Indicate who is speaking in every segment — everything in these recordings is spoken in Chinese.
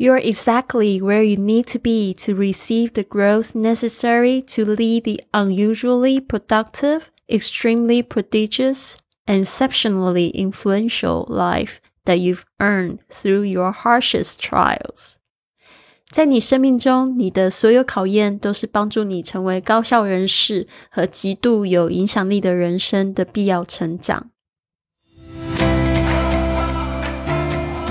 Speaker 1: You're exactly where you need to be to receive the growth necessary to lead the unusually productive, extremely prodigious, and exceptionally influential life that you've earned through your harshest trials. 在你生命中，你的所有考验都是帮助你成为高效人士和极度有影响力的人生的必要成长。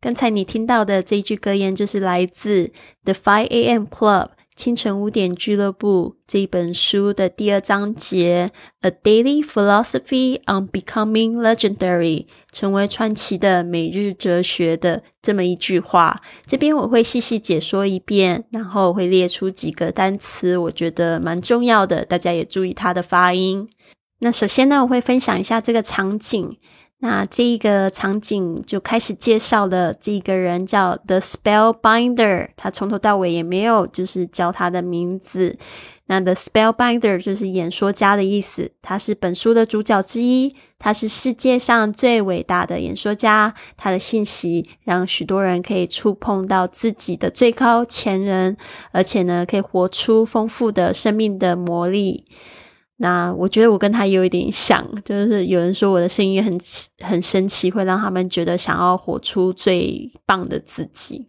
Speaker 1: 刚才你听到的这句格言，就是来自《The Five A.M. Club》清晨五点俱乐部这一本书的第二章节《A Daily Philosophy on Becoming Legendary》成为传奇的每日哲学的这么一句话。这边我会细细解说一遍，然后会列出几个单词，我觉得蛮重要的，大家也注意它的发音。那首先呢，我会分享一下这个场景。那这一个场景就开始介绍了，这个人叫 The Spellbinder，他从头到尾也没有就是教他的名字。那 The Spellbinder 就是演说家的意思，他是本书的主角之一，他是世界上最伟大的演说家。他的信息让许多人可以触碰到自己的最高潜能，而且呢，可以活出丰富的生命的魔力。那我觉得我跟他有一点像，就是有人说我的声音很很神奇，会让他们觉得想要活出最棒的自己。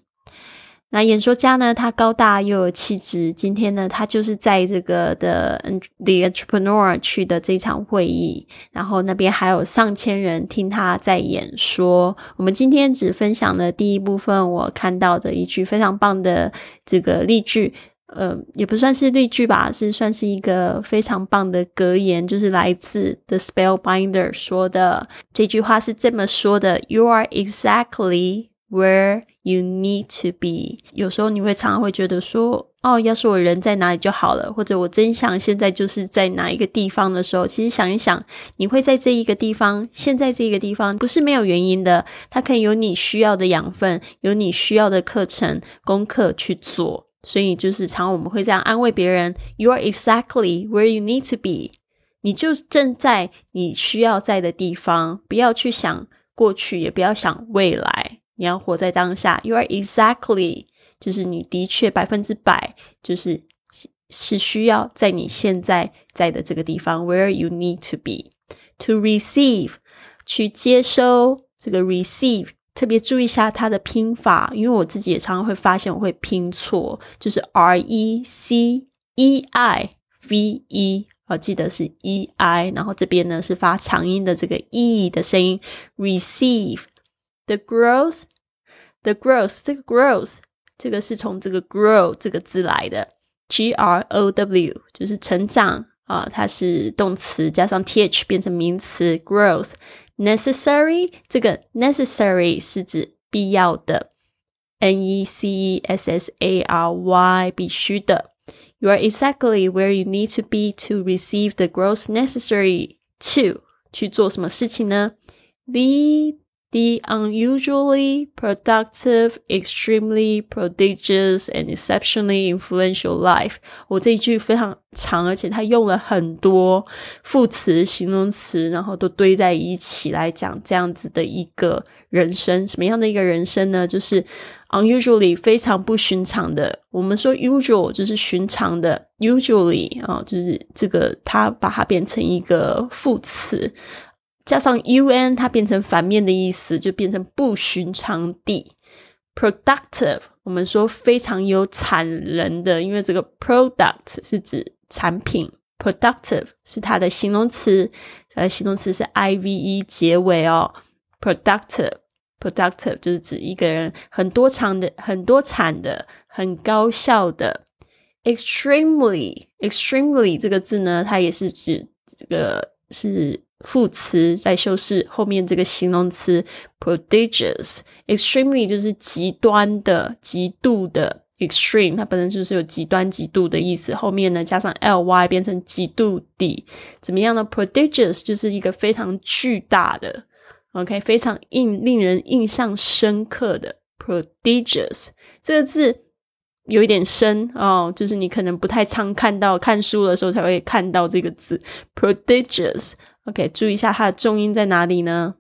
Speaker 1: 那演说家呢，他高大又有气质。今天呢，他就是在这个的 The Entrepreneur 去的这场会议，然后那边还有上千人听他在演说。我们今天只分享了第一部分，我看到的一句非常棒的这个例句。呃，也不算是例句吧，是算是一个非常棒的格言，就是来自 The Spellbinder 说的这句话是这么说的：“You are exactly where you need to be。”有时候你会常常会觉得说：“哦，要是我人在哪里就好了。”或者我真想现在就是在哪一个地方的时候，其实想一想，你会在这一个地方，现在这个地方不是没有原因的，它可以有你需要的养分，有你需要的课程功课去做。所以就是常我们会这样安慰别人：“You are exactly where you need to be。”你就正在你需要在的地方，不要去想过去，也不要想未来，你要活在当下。You are exactly，就是你的确百分之百，就是是需要在你现在在的这个地方，where you need to be to receive，去接收这个 receive。特别注意一下它的拼法，因为我自己也常常会发现我会拼错，就是 R E C E I V E，啊，记得是 E I，然后这边呢是发长音的这个 E 的声音，receive the growth，the growth，这个 growth，这个是从这个 grow 这个字来的，G R O W，就是成长啊，它是动词加上 T H 变成名词 growth。necessary 这个 necessary 是指必要的，n e c e s s a r y 必须的。You are exactly where you need to be to receive the growth necessary to 去做什么事情呢？The the unusually productive, extremely prodigious, and exceptionally influential life。我这一句非常长，而且它用了很多副词、形容词，然后都堆在一起来讲这样子的一个人生。什么样的一个人生呢？就是 unusually 非常不寻常的。我们说 usual 就是寻常的，usually 啊，就是这个它把它变成一个副词。加上 un，它变成反面的意思，就变成不寻常地。productive，我们说非常有产能的，因为这个 product 是指产品，productive 是它的形容词，呃，形容词是 i v e 结尾哦。productive，productive 就是指一个人很多产的、很多产的、很高效的。extremely，extremely 这个字呢，它也是指这个是。副词在修饰后面这个形容词 prodigious，extremely 就是极端的、极度的 extreme，它本身就是有极端、极度的意思。后面呢加上 ly 变成极度的，怎么样呢？prodigious 就是一个非常巨大的，OK，非常印令人印象深刻的 prodigious 这个字有一点深哦，就是你可能不太常看到，看书的时候才会看到这个字 prodigious。OK，注意一下它的重音在哪里呢？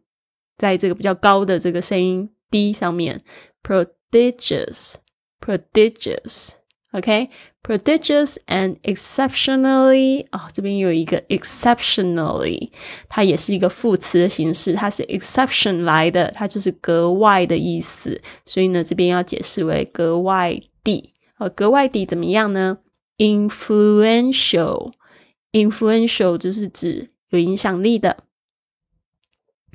Speaker 1: 在这个比较高的这个声音 D 上面，prodigious。prodigious。OK，prodigious、and exceptionally 哦，这边有一个 exceptionally，它也是一个副词的形式，它是 exception 来的，它就是格外的意思。所以呢，这边要解释为格外地。呃，格外地怎么样呢？influential，influential 就是指有影响力的。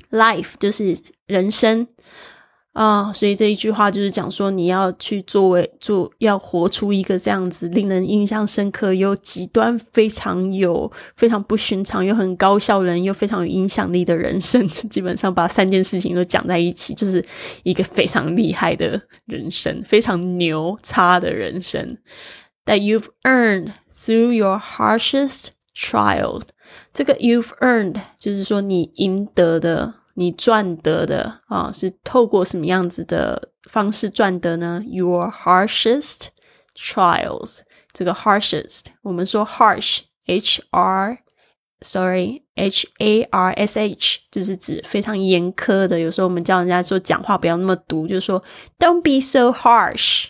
Speaker 1: life 就是人生。啊，所以这一句话就是讲说，你要去作为做，要活出一个这样子令人印象深刻又极端非常有非常不寻常又很高效人又非常有影响力的人生。基本上把三件事情都讲在一起，就是一个非常厉害的人生，非常牛叉的人生。That you've earned through your harshest trials. 这个 you've earned 就是说你赢得的。你赚得的啊，是透过什么样子的方式赚得呢？Your harshest trials，这个 harshest，我们说 harsh，h r，sorry，h a r s h，就是指非常严苛的。有时候我们叫人家说讲话不要那么毒，就是说 Don't be so harsh。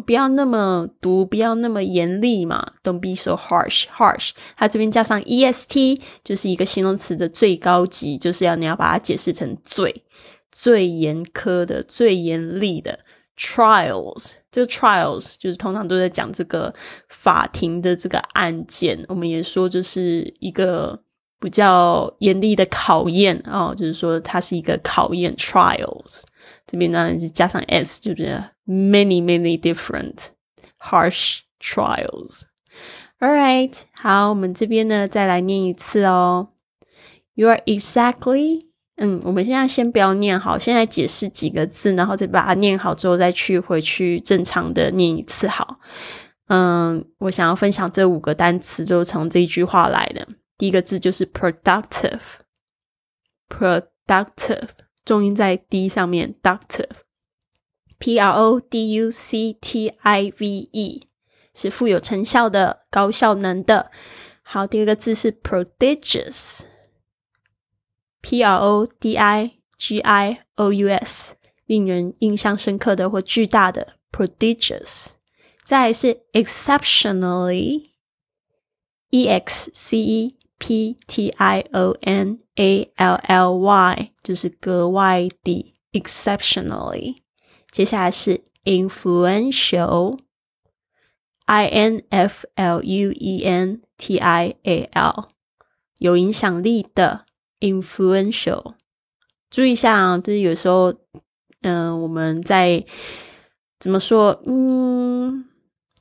Speaker 1: 不要那么毒，不要那么严厉嘛。Don't be so harsh. Harsh，它这边加上 e s t，就是一个形容词的最高级，就是要你要把它解释成最最严苛的、最严厉的 trials。这个 trials 就是通常都在讲这个法庭的这个案件。我们也说就是一个比较严厉的考验哦，就是说它是一个考验 trials。这边呢是加上 s，就是 many, many different harsh trials. All right，好，我们这边呢再来念一次哦。You are exactly，嗯，我们现在先不要念好，先来解释几个字，然后再把它念好之后，再去回去正常的念一次好。嗯，我想要分享这五个单词，就是从这一句话来的。第一个字就是 productive，productive，productive, 重音在 d 上面，productive。Productive 是富有成效的、高效能的。好，第二个字是 prodigious，p r o d i g i o u s，令人印象深刻的或巨大的 prodigious。再是 exceptionally，e x c e。P T I O N A L L Y 就是格外的，exceptionally。接下来是 influential，I N F L U E N T I A L，有影响力的 influential。注意一下啊，就是有时候，嗯，我们在怎么说？嗯，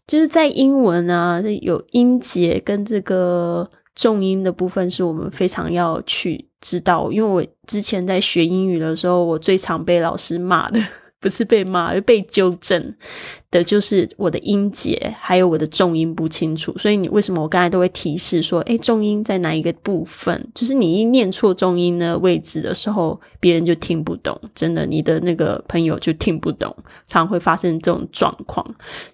Speaker 1: 就是在英文啊，有音节跟这个。重音的部分是我们非常要去知道，因为我之前在学英语的时候，我最常被老师骂的，不是被骂，而被纠正的，就是我的音节还有我的重音不清楚。所以你为什么我刚才都会提示说，哎，重音在哪一个部分？就是你一念错重音的位置的时候，别人就听不懂，真的，你的那个朋友就听不懂，常会发生这种状况。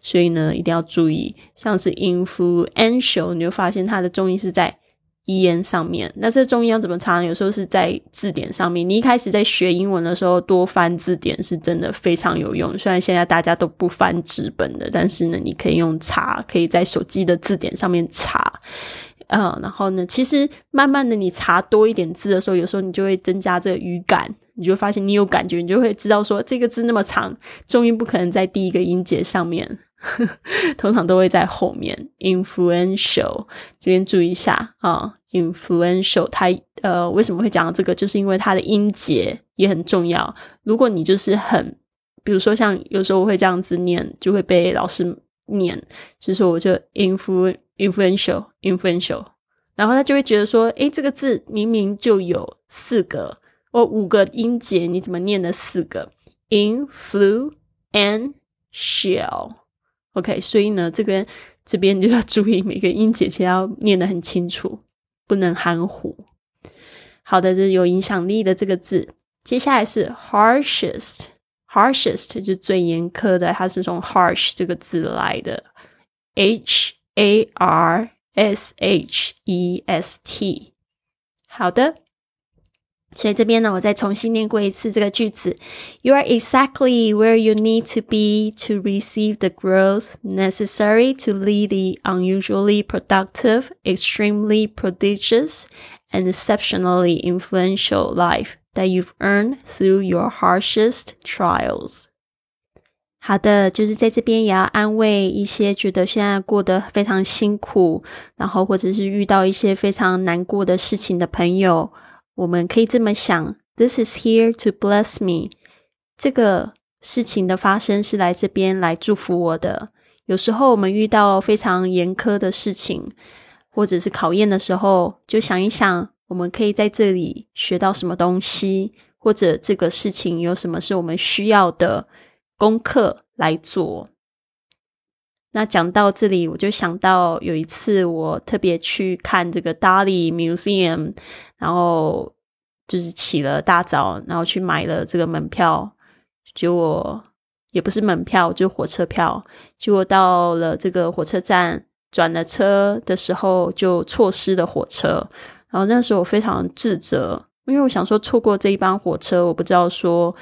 Speaker 1: 所以呢，一定要注意，像是 influential，你就发现它的重音是在。E n 上面，那这重音要怎么查呢？有时候是在字典上面。你一开始在学英文的时候，多翻字典是真的非常有用。虽然现在大家都不翻纸本的，但是呢，你可以用查，可以在手机的字典上面查。嗯，然后呢，其实慢慢的你查多一点字的时候，有时候你就会增加这个语感，你就发现你有感觉，你就会知道说这个字那么长，重音不可能在第一个音节上面。通常都会在后面，influential 这边注意一下啊，influential 它呃为什么会讲到这个？就是因为它的音节也很重要。如果你就是很，比如说像有时候我会这样子念，就会被老师念，就是说我就 influ influential influential，然后他就会觉得说，诶，这个字明明就有四个或五个音节，你怎么念了四个？influential。OK，所以呢，这边这边就要注意每个音节，其实要念得很清楚，不能含糊。好的，这有影响力的这个字。接下来是 harshest，harshest 就最严苛的，它是从 harsh 这个字来的，h a r s h e s t。好的。所以这边呢，我再重新念过一次这个句子：You are exactly where you need to be to receive the growth necessary to lead the unusually productive, extremely prodigious, and exceptionally influential life that you've earned through your harshest trials. 好的，就是在这边也要安慰一些觉得现在过得非常辛苦，然后或者是遇到一些非常难过的事情的朋友。我们可以这么想：This is here to bless me。这个事情的发生是来这边来祝福我的。有时候我们遇到非常严苛的事情，或者是考验的时候，就想一想，我们可以在这里学到什么东西，或者这个事情有什么是我们需要的功课来做。那讲到这里，我就想到有一次我特别去看这个 Dali Museum，然后就是起了大早，然后去买了这个门票，结果也不是门票，就火车票。结果到了这个火车站转了车的时候，就错失了火车。然后那时候我非常自责，因为我想说错过这一班火车，我不知道说。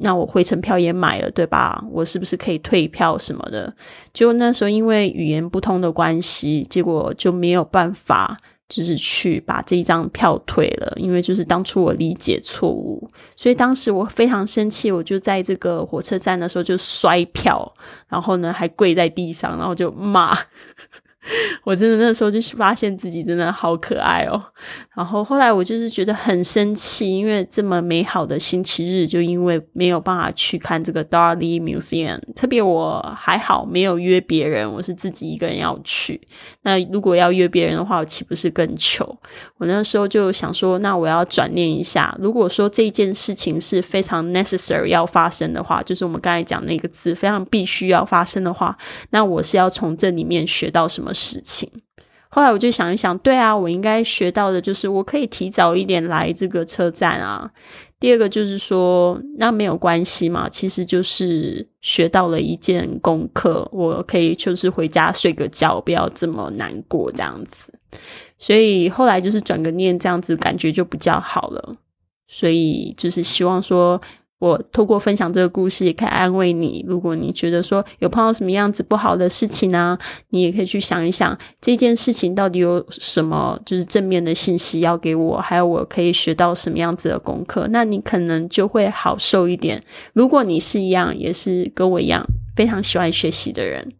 Speaker 1: 那我回程票也买了，对吧？我是不是可以退票什么的？就那时候因为语言不通的关系，结果就没有办法，就是去把这一张票退了。因为就是当初我理解错误，所以当时我非常生气，我就在这个火车站的时候就摔票，然后呢还跪在地上，然后就骂。我真的那时候就是发现自己真的好可爱哦，然后后来我就是觉得很生气，因为这么美好的星期日，就因为没有办法去看这个 Dali Museum，特别我还好没有约别人，我是自己一个人要去。那如果要约别人的话，我岂不是更糗？我那时候就想说，那我要转念一下，如果说这件事情是非常 necessary 要发生的话，就是我们刚才讲那个字非常必须要发生的话，那我是要从这里面学到什么？事情，后来我就想一想，对啊，我应该学到的就是我可以提早一点来这个车站啊。第二个就是说，那没有关系嘛，其实就是学到了一件功课，我可以就是回家睡个觉，不要这么难过这样子。所以后来就是转个念，这样子感觉就比较好了。所以就是希望说。我透过分享这个故事，也可以安慰你。如果你觉得说有碰到什么样子不好的事情呢，你也可以去想一想这件事情到底有什么就是正面的信息要给我，还有我可以学到什么样子的功课，那你可能就会好受一点。如果你是一样，也是跟我一样非常喜欢学习的人，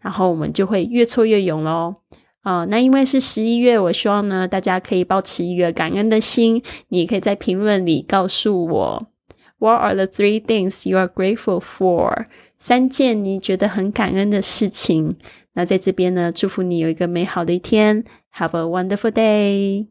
Speaker 1: 然后我们就会越挫越勇喽。啊，那因为是十一月，我希望呢大家可以保持一个感恩的心，你可以在评论里告诉我。What are the three things you are grateful for？三件你觉得很感恩的事情。那在这边呢，祝福你有一个美好的一天。Have a wonderful day.